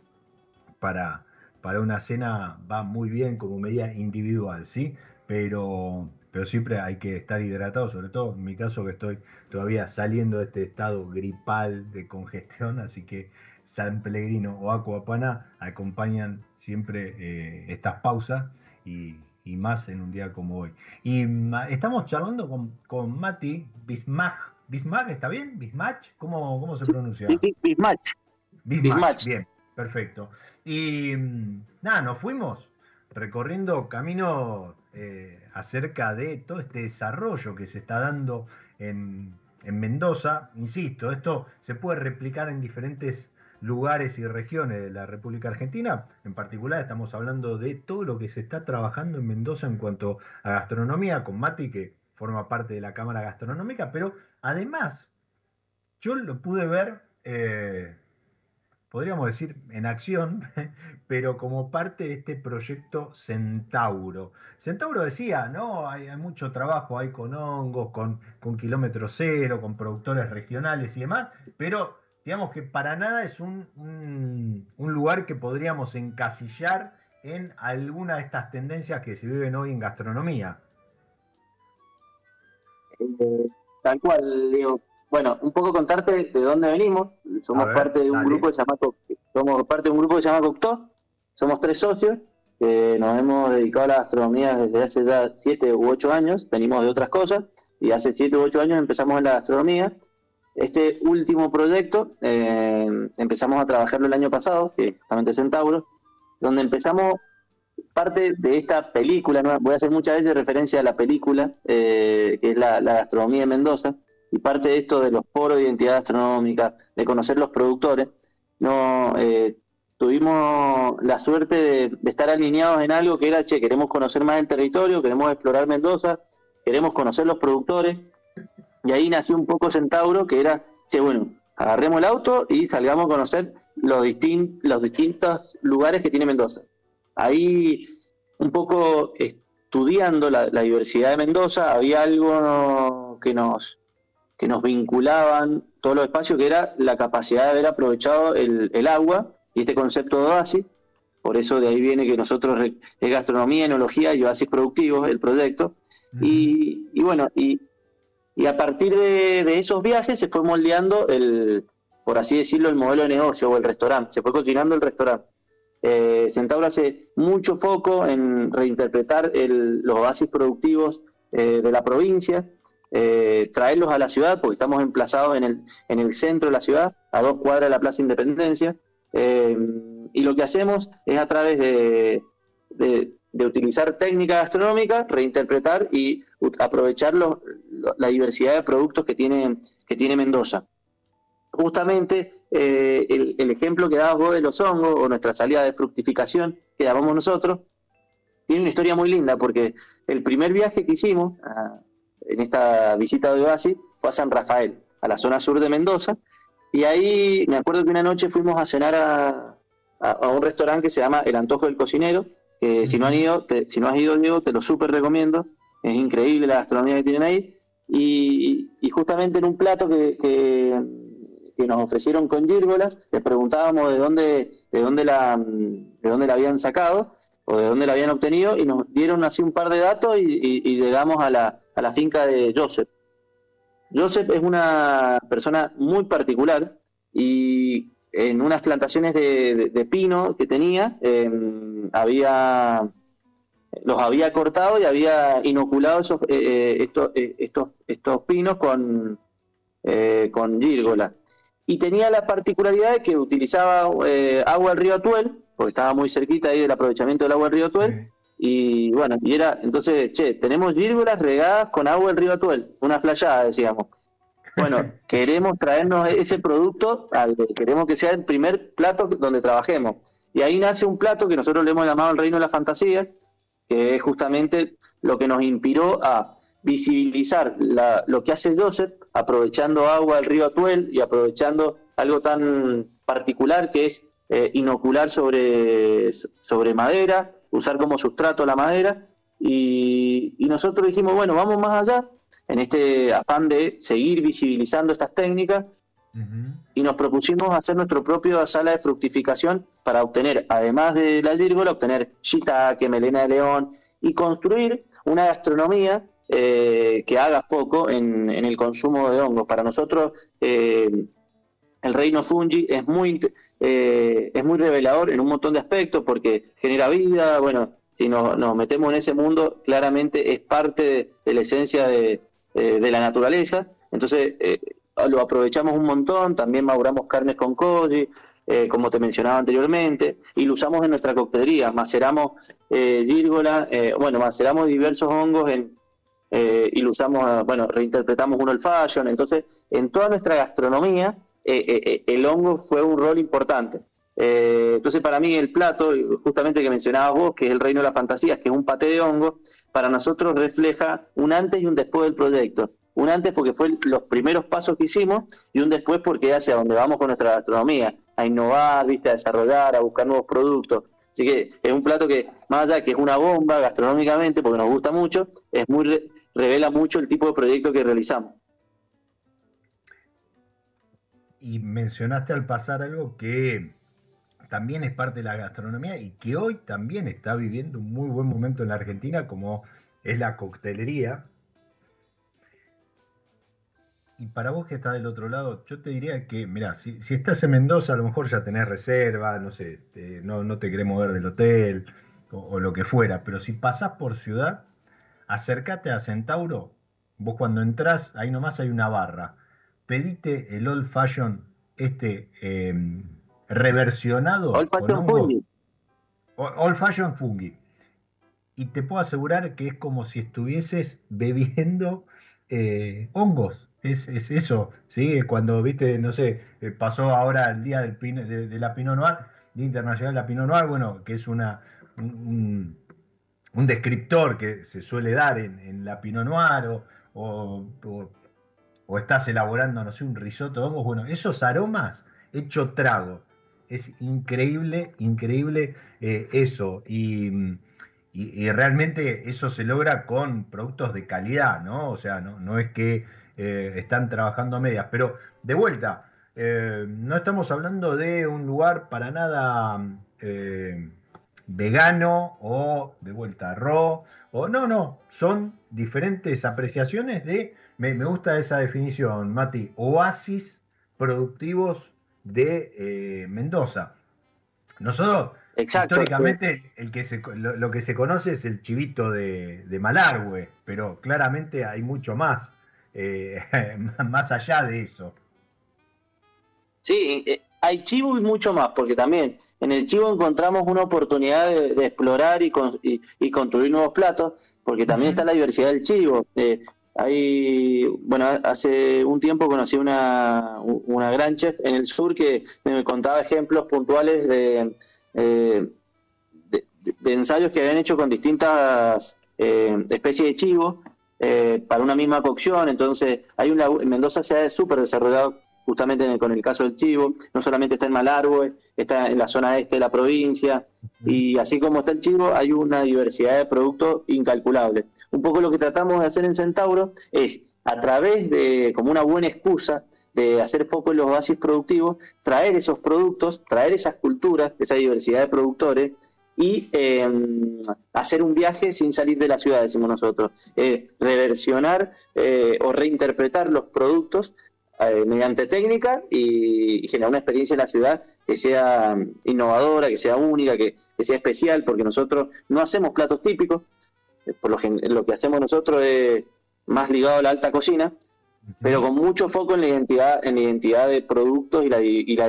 para, para una cena va muy bien como medida individual, ¿sí? Pero pero siempre hay que estar hidratado, sobre todo en mi caso que estoy todavía saliendo de este estado gripal de congestión, así que San Pellegrino o Aquapana acompañan siempre eh, estas pausas y, más en un día como hoy. Y estamos charlando con, con Mati Bismach. ¿Bismach está bien? ¿Bismach? ¿Cómo, cómo se pronuncia? Sí, sí, Bismach. Bismach, bien, perfecto. Y mm, nada, nos fuimos recorriendo camino eh, acerca de todo este desarrollo que se está dando en, en Mendoza. Insisto, esto se puede replicar en diferentes lugares y regiones de la República Argentina. En particular estamos hablando de todo lo que se está trabajando en Mendoza en cuanto a gastronomía, con Mati, que forma parte de la Cámara Gastronómica, pero además yo lo pude ver, eh, podríamos decir, en acción, pero como parte de este proyecto Centauro. Centauro decía, no, hay, mucho trabajo, hay con hongos, con, con kilómetro cero, con productores regionales y demás, pero digamos que para nada es un, un, lugar que podríamos encasillar en alguna de estas tendencias que se viven hoy en gastronomía. Eh, tal cual, Leo. Bueno, un poco contarte de dónde venimos. Somos parte de un grupo que se llama somos parte de un grupo que se llama Coctó. Somos tres socios que nos hemos dedicado a la gastronomía desde hace ya siete u ocho años. Venimos de otras cosas y hace siete u ocho años empezamos en la gastronomía este último proyecto eh, empezamos a trabajarlo el año pasado, que es justamente Centauro, donde empezamos parte de esta película, voy a hacer muchas veces referencia a la película, eh, que es la, gastronomía de Mendoza, y parte de esto de los foros de identidad gastronómica, de conocer los productores, no eh, tuvimos la suerte de, de, estar alineados en algo que era, che, queremos conocer más el territorio, queremos explorar Mendoza, queremos conocer los productores, y ahí nació un poco Centauro, que era, che, bueno, agarremos el auto y salgamos a conocer los, los distintos lugares que tiene Mendoza. Ahí, un poco estudiando la, diversidad de Mendoza, había algo que nos, que nos vinculaban todos los espacios, que era la capacidad de haber aprovechado el, agua y este concepto de oasis. Por eso de ahí viene que nosotros, es gastronomía, enología y oasis productivos, el proyecto. y, y, bueno, y y a partir de, esos viajes se fue moldeando el, por así decirlo, el modelo de negocio o el restaurante, se fue cocinando el restaurante. Eh, Centauro hace mucho foco en reinterpretar los oasis productivos eh, de la provincia, eh, traerlos a la ciudad, porque estamos emplazados en el, en el centro de la ciudad, a dos cuadras de la Plaza Independencia, eh, y lo que hacemos es a través de, de utilizar técnica gastronómica, reinterpretar y aprovechar la diversidad de productos que tiene, que tiene Mendoza. Justamente eh, el, ejemplo que dabas vos de los hongos o nuestra salida de fructificación que llamamos nosotros, tiene una historia muy linda porque el primer viaje que hicimos en esta visita de Oasis fue a San Rafael, a la zona sur de Mendoza, y ahí me acuerdo que una noche fuimos a cenar a, a un restaurante que se llama El Antojo del Cocinero, que si no han ido, si no has ido, Diego, te lo súper recomiendo. Es increíble la gastronomía que tienen ahí. Y, justamente en un plato que, que, nos ofrecieron con gírgolas, les preguntábamos de dónde, de dónde la, de dónde la habían sacado o de dónde la habían obtenido y nos dieron así un par de datos y, llegamos a la, a la finca de Joseph. Joseph es una persona muy particular y en unas plantaciones de, pino que tenía, em, había los había cortado y había inoculado esos, eh, eh, estos, eh, estos, estos pinos con, con gírgola. Y tenía la particularidad de que utilizaba agua del río Atuel, porque estaba muy cerquita ahí del aprovechamiento del agua del río Atuel. Y bueno, y era, entonces, che, tenemos gírgolas regadas con agua del río Atuel, una flayada, decíamos. Bueno, queremos traernos ese producto, al, queremos que sea el primer plato donde trabajemos. Y ahí nace un plato que nosotros le hemos llamado el reino de la fantasía, que es justamente lo que nos inspiró a visibilizar lo que hace Joseph, aprovechando agua del río Atuel y aprovechando algo tan particular que es eh, inocular sobre, sobre madera, usar como sustrato la madera. Y, y nosotros dijimos, bueno, vamos más allá, en este afán de seguir visibilizando estas técnicas y nos propusimos hacer nuestro propio sala de fructificación para obtener, además de la gírgola, obtener shiitake, melena de león y construir una gastronomía eh, que haga foco en, el consumo de hongos. Para nosotros, eh, el reino fungi es muy, eh, es muy revelador en un montón de aspectos porque genera vida, bueno, si nos, metemos en ese mundo, claramente es parte de, la esencia de, de, la naturaleza. Entonces, lo aprovechamos un montón, también maduramos carnes con koji, eh, como te mencionaba anteriormente, y lo usamos en nuestra coctelería. Maceramos eh, gírgola, eh, bueno, maceramos diversos hongos en, eh, y lo usamos, bueno, reinterpretamos un old fashion. Entonces, en toda nuestra gastronomía, el hongo fue un rol importante. entonces, para mí, el plato, justamente que mencionabas vos, que es el reino de las fantasías, que es un paté de hongo, para nosotros refleja un antes y un después del proyecto. Un antes porque fue los primeros pasos que hicimos y un después porque hacia donde vamos con nuestra gastronomía a innovar, ¿viste? a desarrollar, a buscar nuevos productos. Así que es un plato que, más allá de que es una bomba gastronómicamente, porque nos gusta mucho, es muy revela mucho el tipo de proyecto que realizamos. Y mencionaste al pasar algo que también es parte de la gastronomía y que hoy también está viviendo un muy buen momento en la Argentina, como es la coctelería, y para vos que estás del otro lado, yo te diría que, mira, si, estás en Mendoza, a lo mejor ya tenés reserva, no sé, no, no, te querés mover del hotel o, lo que fuera, pero si pasás por ciudad, acércate a Centauro, vos cuando entrás, ahí nomás hay una barra, pedite el Old Fashion, este em, reversionado. Old Fashion Fungi. Old Fashion Fungi. Y te puedo asegurar que es como si estuvieses bebiendo eh, hongos es, es, eso, ¿sí? Cuando, viste, no sé, eh, pasó ahora el día del de, la Pinot Noir, Día Internacional de la Pinot Noir, bueno, que es una, un, descriptor que se suele dar en, la Pinot Noir o, o, estás elaborando, no sé, un risotto de hongos, bueno, esos aromas hecho trago. Es increíble, increíble eh, eso. Y, y, realmente eso se logra con productos de calidad, ¿no? O sea, no, no es que eh, están trabajando a medias. Pero de vuelta, eh, no estamos hablando de un lugar para nada vegano o de vuelta raw, o no, no, son diferentes apreciaciones de, me, gusta esa definición, Mati, oasis productivos de Mendoza. Nosotros, históricamente, el que lo, que se conoce es el chivito de, de Malargüe, pero claramente hay mucho más. Eh, más allá de eso. Sí, eh, hay chivo y mucho más, porque también en el chivo encontramos una oportunidad de, explorar y, y, construir nuevos platos, porque también está la diversidad del chivo. Eh, hay, bueno, hace un tiempo conocí una, una gran chef en el sur que me contaba ejemplos puntuales de, de, ensayos que habían hecho con distintas especies de chivo eh, para una misma cocción. Entonces, hay una, en Mendoza se ha súper desarrollado justamente con el caso del chivo, no solamente está en Malargüe, está en la zona este de la provincia, y así como está el chivo, hay una diversidad de productos incalculable. Un poco lo que tratamos de hacer en Centauro es, a través de, como una buena excusa, de hacer foco en los oasis productivos, traer esos productos, traer esas culturas, esa diversidad de productores, y em, hacer un viaje sin salir de la ciudad, decimos nosotros. Eh, reversionar eh, o reinterpretar los productos eh, mediante técnica y, generar una experiencia en la ciudad que sea innovadora, que sea única, que, sea especial, porque nosotros no hacemos platos típicos, por lo, lo que hacemos nosotros es más ligado a la alta cocina, pero con mucho foco en la identidad, en la identidad de productos y la, y la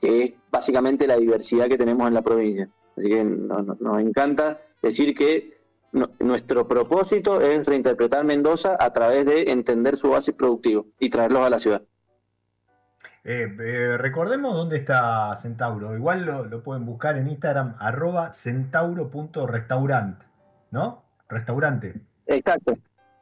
que es básicamente la diversidad que tenemos en la provincia. Así que nos, encanta decir que nuestro propósito es reinterpretar Mendoza a través de entender su base productivo y traerlos a la ciudad. Eh, eh, recordemos dónde está Centauro. Igual lo, pueden buscar en Instagram, arroba centauro.restaurant, ¿no? Restaurante. Exacto,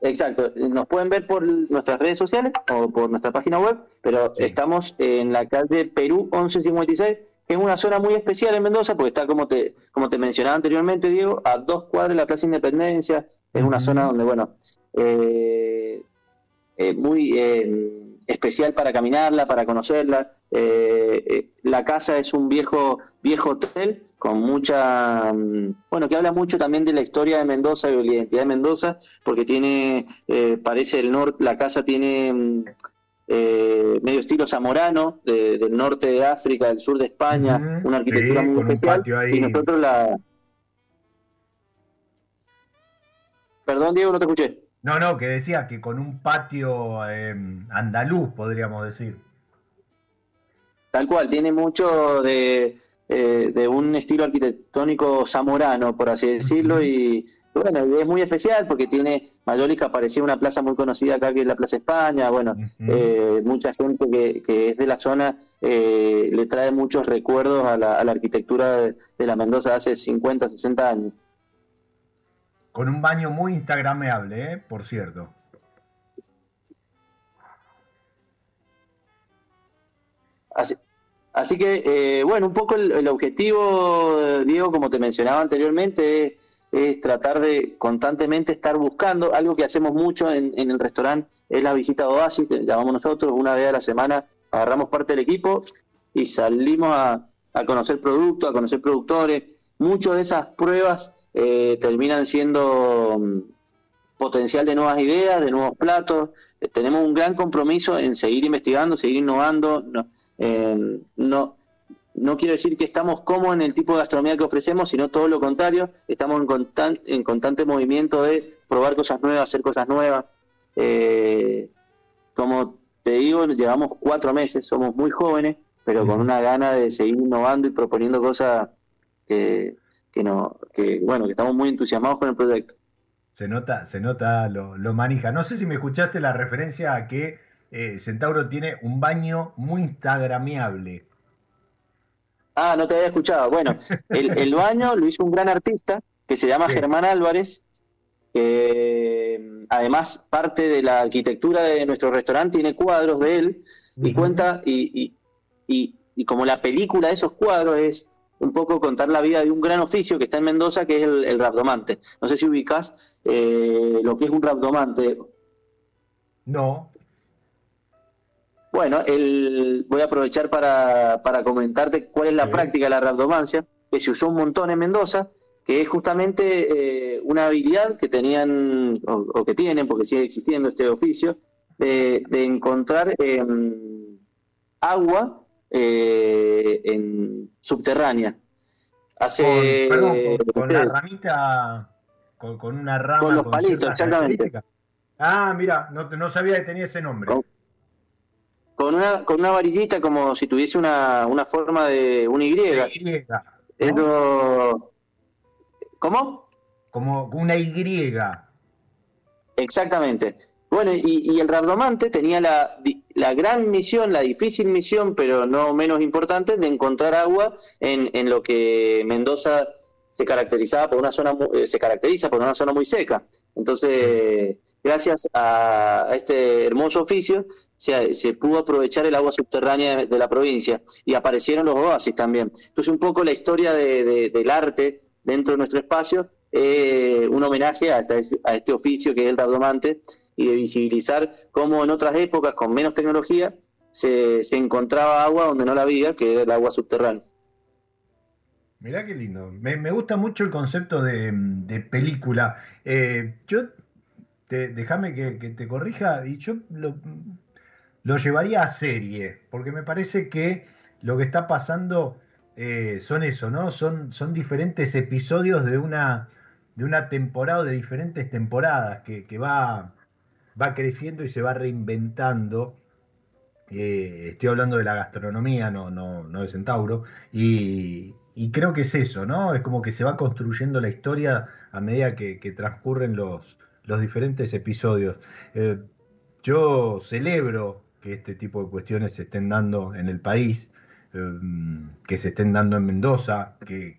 exacto. Nos pueden ver por nuestras redes sociales o por nuestra página web, pero estamos en la calle Perú 1156 es una zona muy especial en Mendoza porque está, como te, como te mencionaba anteriormente, Diego, a dos cuadras de la Plaza Independencia. Es una zona donde, bueno, eh, eh, muy eh, especial para caminarla, para conocerla. la casa es un viejo, viejo hotel con mucha, mm, bueno, que habla mucho también de la historia de Mendoza y de la identidad de Mendoza, porque tiene, eh, parece el norte, la casa tiene mm, eh, medio estilo zamorano, del norte de África, del sur de España, una arquitectura muy especial, y nosotros la... Perdón, Diego, no te escuché. No, no, que decía que con un patio em, andaluz, podríamos decir. Tal cual, tiene mucho de, eh, de un estilo arquitectónico zamorano, por así decirlo, y bueno, es muy especial porque tiene, Mayólica parecía una plaza muy conocida acá que es la Plaza España, bueno, eh, mucha gente que, que, es de la zona eh, le trae muchos recuerdos a la, arquitectura de, la Mendoza de hace 50, 60 años. Con un baño muy instagrameable, por cierto. Así, Así que, eh, bueno, un poco el, objetivo, Diego, como te mencionaba anteriormente, es, tratar de constantemente estar buscando, algo que hacemos mucho en, el restaurante, es la visita a Oasis, que llamamos nosotros, una vez a la semana agarramos parte del equipo y salimos a, conocer productos, a conocer productores. Muchas de esas pruebas eh, terminan siendo mm, potencial de nuevas ideas, de nuevos platos. Eh, tenemos un gran compromiso en seguir investigando, seguir innovando. No, eh, no, no quiero decir que estamos como en el tipo de gastronomía que ofrecemos, sino todo lo contrario, estamos en, en constante movimiento de probar cosas nuevas, hacer cosas nuevas. Eh, como te digo, llevamos cuatro meses, somos muy jóvenes, pero con una gana de seguir innovando y proponiendo cosas que, que, no, que, bueno, que estamos muy entusiasmados con el proyecto. Se nota, se nota lo, lo manija. No sé si me escuchaste la referencia a que eh, Centauro tiene un baño muy instagramiable. Ah, no te había escuchado. Bueno, el, baño lo hizo un gran artista que se llama Germán Álvarez, que mm, además parte de la arquitectura de nuestro restaurante tiene cuadros de él y cuenta, y, y, y, como la película de esos cuadros es un poco contar la vida de un gran oficio que está en Mendoza, que es el, el rabdomante. No sé si ubicas eh, lo que es un rabdomante. No, bueno, el, voy a aprovechar para, para comentarte cuál es la práctica de la rabdomancia, que se usó un montón en Mendoza, que es justamente eh, una habilidad que tenían, o, que tienen, porque sigue existiendo este oficio, de, encontrar em, agua eh, en subterránea. Hace, con, la ramita, con, una rama. Con los palitos, exactamente. Ah, mira, no, no sabía que tenía ese nombre con una, con una varillita como si tuviese una, una forma de una Y. ¿Cómo? Como una Y. Exactamente. Bueno, y, el rabdomante tenía la, la, gran misión, la difícil misión, pero no menos importante, de encontrar agua en, en lo que Mendoza se caracterizaba por una zona eh, se caracteriza por una zona muy seca. Entonces, gracias a, este hermoso oficio, se, pudo aprovechar el agua subterránea de, la provincia y aparecieron los oasis también. Entonces, un poco la historia del arte dentro de nuestro espacio, eh, un homenaje a, este oficio que es el rabdomante y de visibilizar cómo en otras épocas, con menos tecnología, se, encontraba agua donde no la había, que era el agua subterránea. Mirá qué lindo. Me, gusta mucho el concepto de, película. Eh, yo, déjame que, te corrija, y yo lo, llevaría a serie, porque me parece que lo que está pasando eh, son eso, ¿no? Son, diferentes episodios de una, de una temporada, de diferentes temporadas, que, va, va creciendo y se va reinventando. Eh, estoy hablando de la gastronomía, no, no, no de Centauro, y, creo que es eso, ¿no? Es como que se va construyendo la historia a medida que, transcurren los, los diferentes episodios. Eh, yo celebro que este tipo de cuestiones se estén dando en el país, em, que se estén dando en Mendoza, que,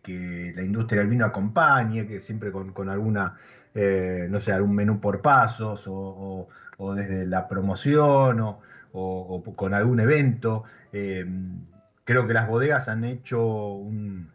la industria del vino acompañe, que siempre con, alguna, eh, no sé, algún menú por pasos o, desde la promoción o, con algún evento. Creo que las bodegas han hecho un,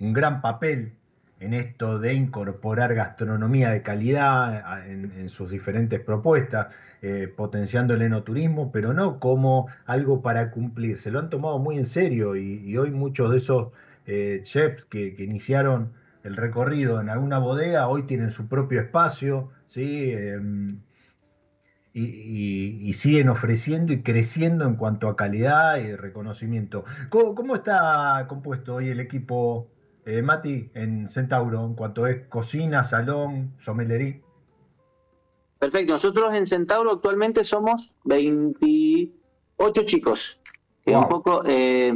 un gran papel en esto de incorporar gastronomía de calidad en, sus diferentes propuestas, eh, potenciando el enoturismo, pero no como algo para cumplir. Se lo han tomado muy en serio y, hoy muchos de esos eh, chefs que, iniciaron el recorrido en alguna bodega, hoy tienen su propio espacio, ¿sí? Em, y, siguen ofreciendo y creciendo en cuanto a calidad y reconocimiento. ¿Cómo, está compuesto hoy el equipo, eh, Mati, en Centauro, en cuanto es cocina, salón, somelería? Perfecto, nosotros en Centauro actualmente somos 28 chicos. Que un poco eh,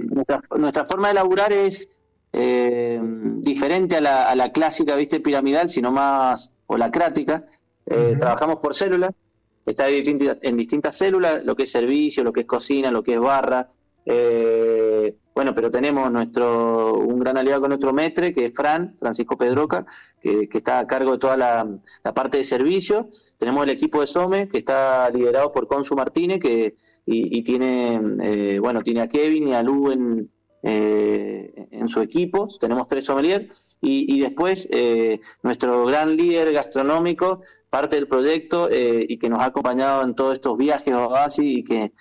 nuestra, forma de laburar es eh, diferente a la, a la, clásica, viste, piramidal, sino más holacrática. Eh, Trabajamos por células, está en distintas células, lo que es servicio, lo que es cocina, lo que es barra. Eh, bueno, pero tenemos nuestro un gran aliado con nuestro metre, que es Fran, Francisco Pedroca, que, está a cargo de toda la, parte de servicio. Tenemos el equipo de SOME, que está liderado por Consu Martínez, que y, tiene eh, bueno tiene a Kevin y a Lu en, eh, en su equipo. Tenemos tres sommeliers. Y, y después nuestro gran líder gastronómico, parte del proyecto eh, y que nos ha acompañado en todos estos viajes así y que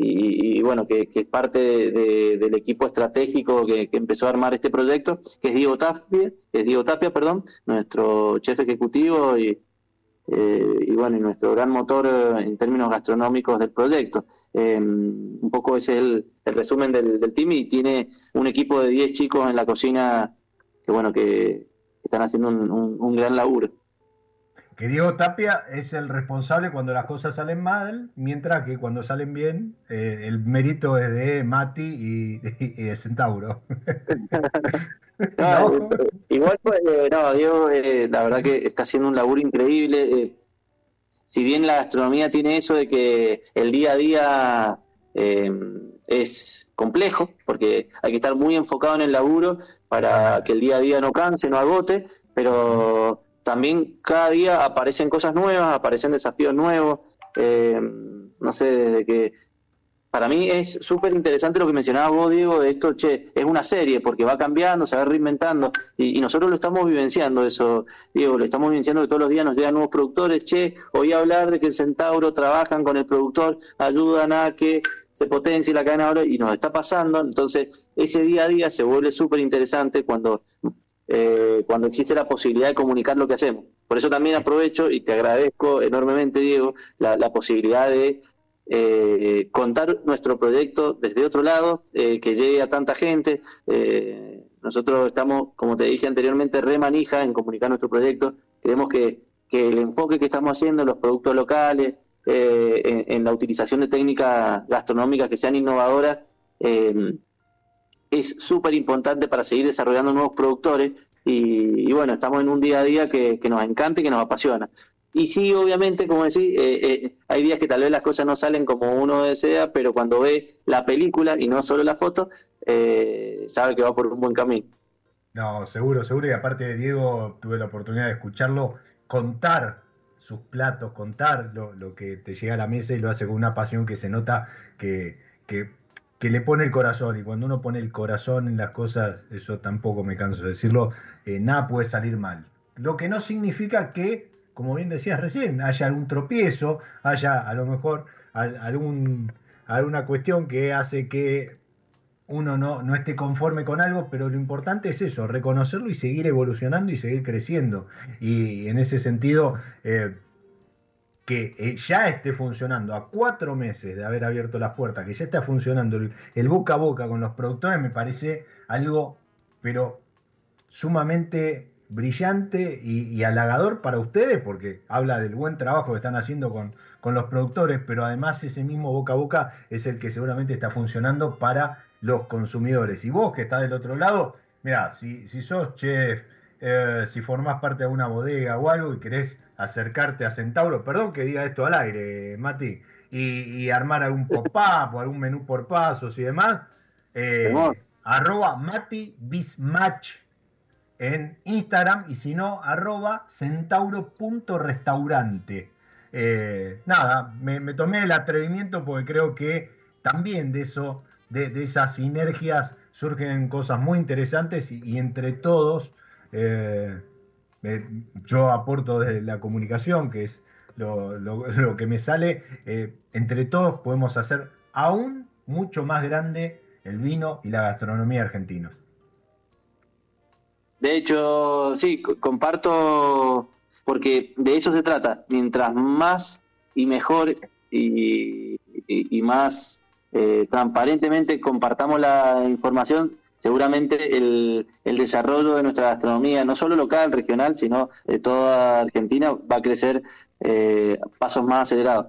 y, bueno que, es parte del equipo estratégico que, empezó a armar este proyecto que es Diego Tapia es Diego Tapia perdón nuestro chef ejecutivo y, eh, y bueno y nuestro gran motor eh, en términos gastronómicos del proyecto. Un poco ese es el, resumen del, team y tiene un equipo de 10 chicos en la cocina que bueno que están haciendo un gran laburo que Diego Tapia es el responsable cuando las cosas salen mal, mientras que cuando salen bien, eh, el mérito es de Mati y, de Centauro. Igual, pues, eh, no, Diego, eh, la verdad que está haciendo un laburo increíble. si bien la gastronomía tiene eso de que el día a día es complejo, porque hay que estar muy enfocado en el laburo para que el día a día no canse, no agote, pero también cada día aparecen cosas nuevas, aparecen desafíos nuevos. Eh, no sé, desde que para mí es súper interesante lo que mencionabas vos, Diego, de esto, che, es una serie porque va cambiando, se va reinventando y, nosotros lo estamos vivenciando eso, Diego, lo estamos vivenciando que todos los días nos llegan nuevos productores, che, oí hablar de que el Centauro trabajan con el productor, ayudan a que se potencie la cadena ahora y nos está pasando, entonces ese día a día se vuelve súper interesante cuando eh, cuando existe la posibilidad de comunicar lo que hacemos. Por eso también aprovecho y te agradezco enormemente, Diego, la, posibilidad de eh, contar nuestro proyecto desde otro lado, eh, que llegue a tanta gente. nosotros estamos, como te dije anteriormente, re manija en comunicar nuestro proyecto. Creemos que, el enfoque que estamos haciendo en los productos locales, en, la utilización de técnicas gastronómicas que sean innovadoras, es súper importante para seguir desarrollando nuevos productores y, bueno, estamos en un día a día que, nos encanta y que nos apasiona. Y sí, obviamente, como decís, eh, eh, hay días que tal vez las cosas no salen como uno desea, pero cuando ve la película y no solo la foto, eh, sabe que va por un buen camino. No, seguro, seguro. Y aparte de Diego, tuve la oportunidad de escucharlo contar sus platos, contar lo, lo que te llega a la mesa y lo hace con una pasión que se nota que, que que le pone el corazón y cuando uno pone el corazón en las cosas, eso tampoco me canso de decirlo, eh, nada puede salir mal. Lo que no significa que, como bien decías recién, haya algún tropiezo, haya a lo mejor algún, alguna cuestión que hace que uno no, no esté conforme con algo, pero lo importante es eso, reconocerlo y seguir evolucionando y seguir creciendo. Y en ese sentido, eh, que eh, ya esté funcionando a cuatro meses de haber abierto las puertas, que ya está funcionando el, boca a boca con los productores, me parece algo, pero sumamente brillante y, halagador para ustedes, porque habla del buen trabajo que están haciendo con, con los productores, pero además ese mismo boca a boca es el que seguramente está funcionando para los consumidores. Y vos que estás del otro lado, mira, si, si sos chef, eh, si formás parte de una bodega o algo y querés acercarte a Centauro, perdón que diga esto al aire, Mati, y, armar algún pop-up o algún menú por pasos y demás, eh, arroba Mati Bismatch en Instagram y si no, arroba centauro.restaurante. Eh, nada, me, tomé el atrevimiento porque creo que también de eso, de, esas sinergias surgen cosas muy interesantes y, entre todos eh, yo aporto desde la comunicación, que es lo, que me sale, eh, entre todos podemos hacer aún mucho más grande el vino y la gastronomía argentinos. De hecho, sí, comparto, porque de eso se trata. Mientras más y mejor y, más eh, transparentemente compartamos la información, seguramente el, el, desarrollo de nuestra gastronomía, no solo local, regional, sino de toda Argentina, va a crecer eh, pasos más acelerados.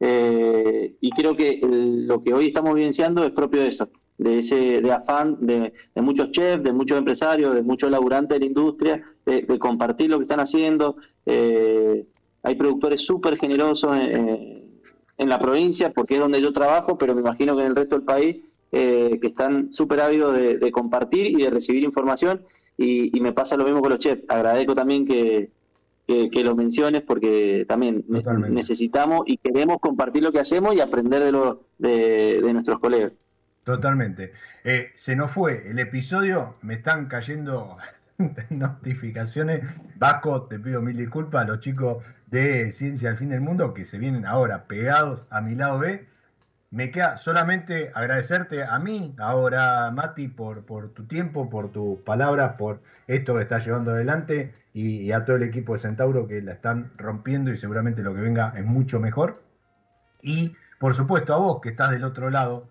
Eh, y creo que lo que hoy estamos vivenciando es propio de eso, de ese de afán de, muchos chefs, de muchos empresarios, de muchos laburantes de la industria, de, compartir lo que están haciendo. Eh, hay productores súper generosos en, en, la provincia, porque es donde yo trabajo, pero me imagino que en el resto del país, eh, que están súper ávidos de, compartir y de recibir información. Y, y me pasa lo mismo con los chefs. Agradezco también que, que, lo menciones porque también necesitamos y queremos compartir lo que hacemos y aprender de, lo, de, nuestros colegas. Totalmente. Eh, se nos fue el episodio, me están cayendo notificaciones. Vasco, te pido mil disculpas a los chicos de Ciencia al Fin del Mundo que se vienen ahora pegados a mi lado B. Me queda solamente agradecerte a mí, ahora Mati, por, tu tiempo, por tus palabras, por esto que estás llevando adelante y, a todo el equipo de Centauro que la están rompiendo y seguramente lo que venga es mucho mejor. Y por supuesto a vos que estás del otro lado,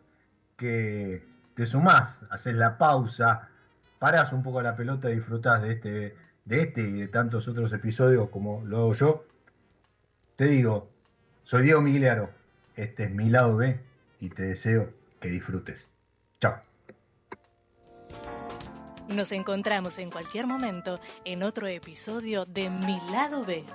que te sumás, haces la pausa, parás un poco la pelota y disfrutás de este, de este y de tantos otros episodios como lo hago yo. Te digo, soy Diego Migliaro, este es mi lado B y te deseo que disfrutes. Chao. Nos encontramos en cualquier momento en otro episodio de Mi lado B.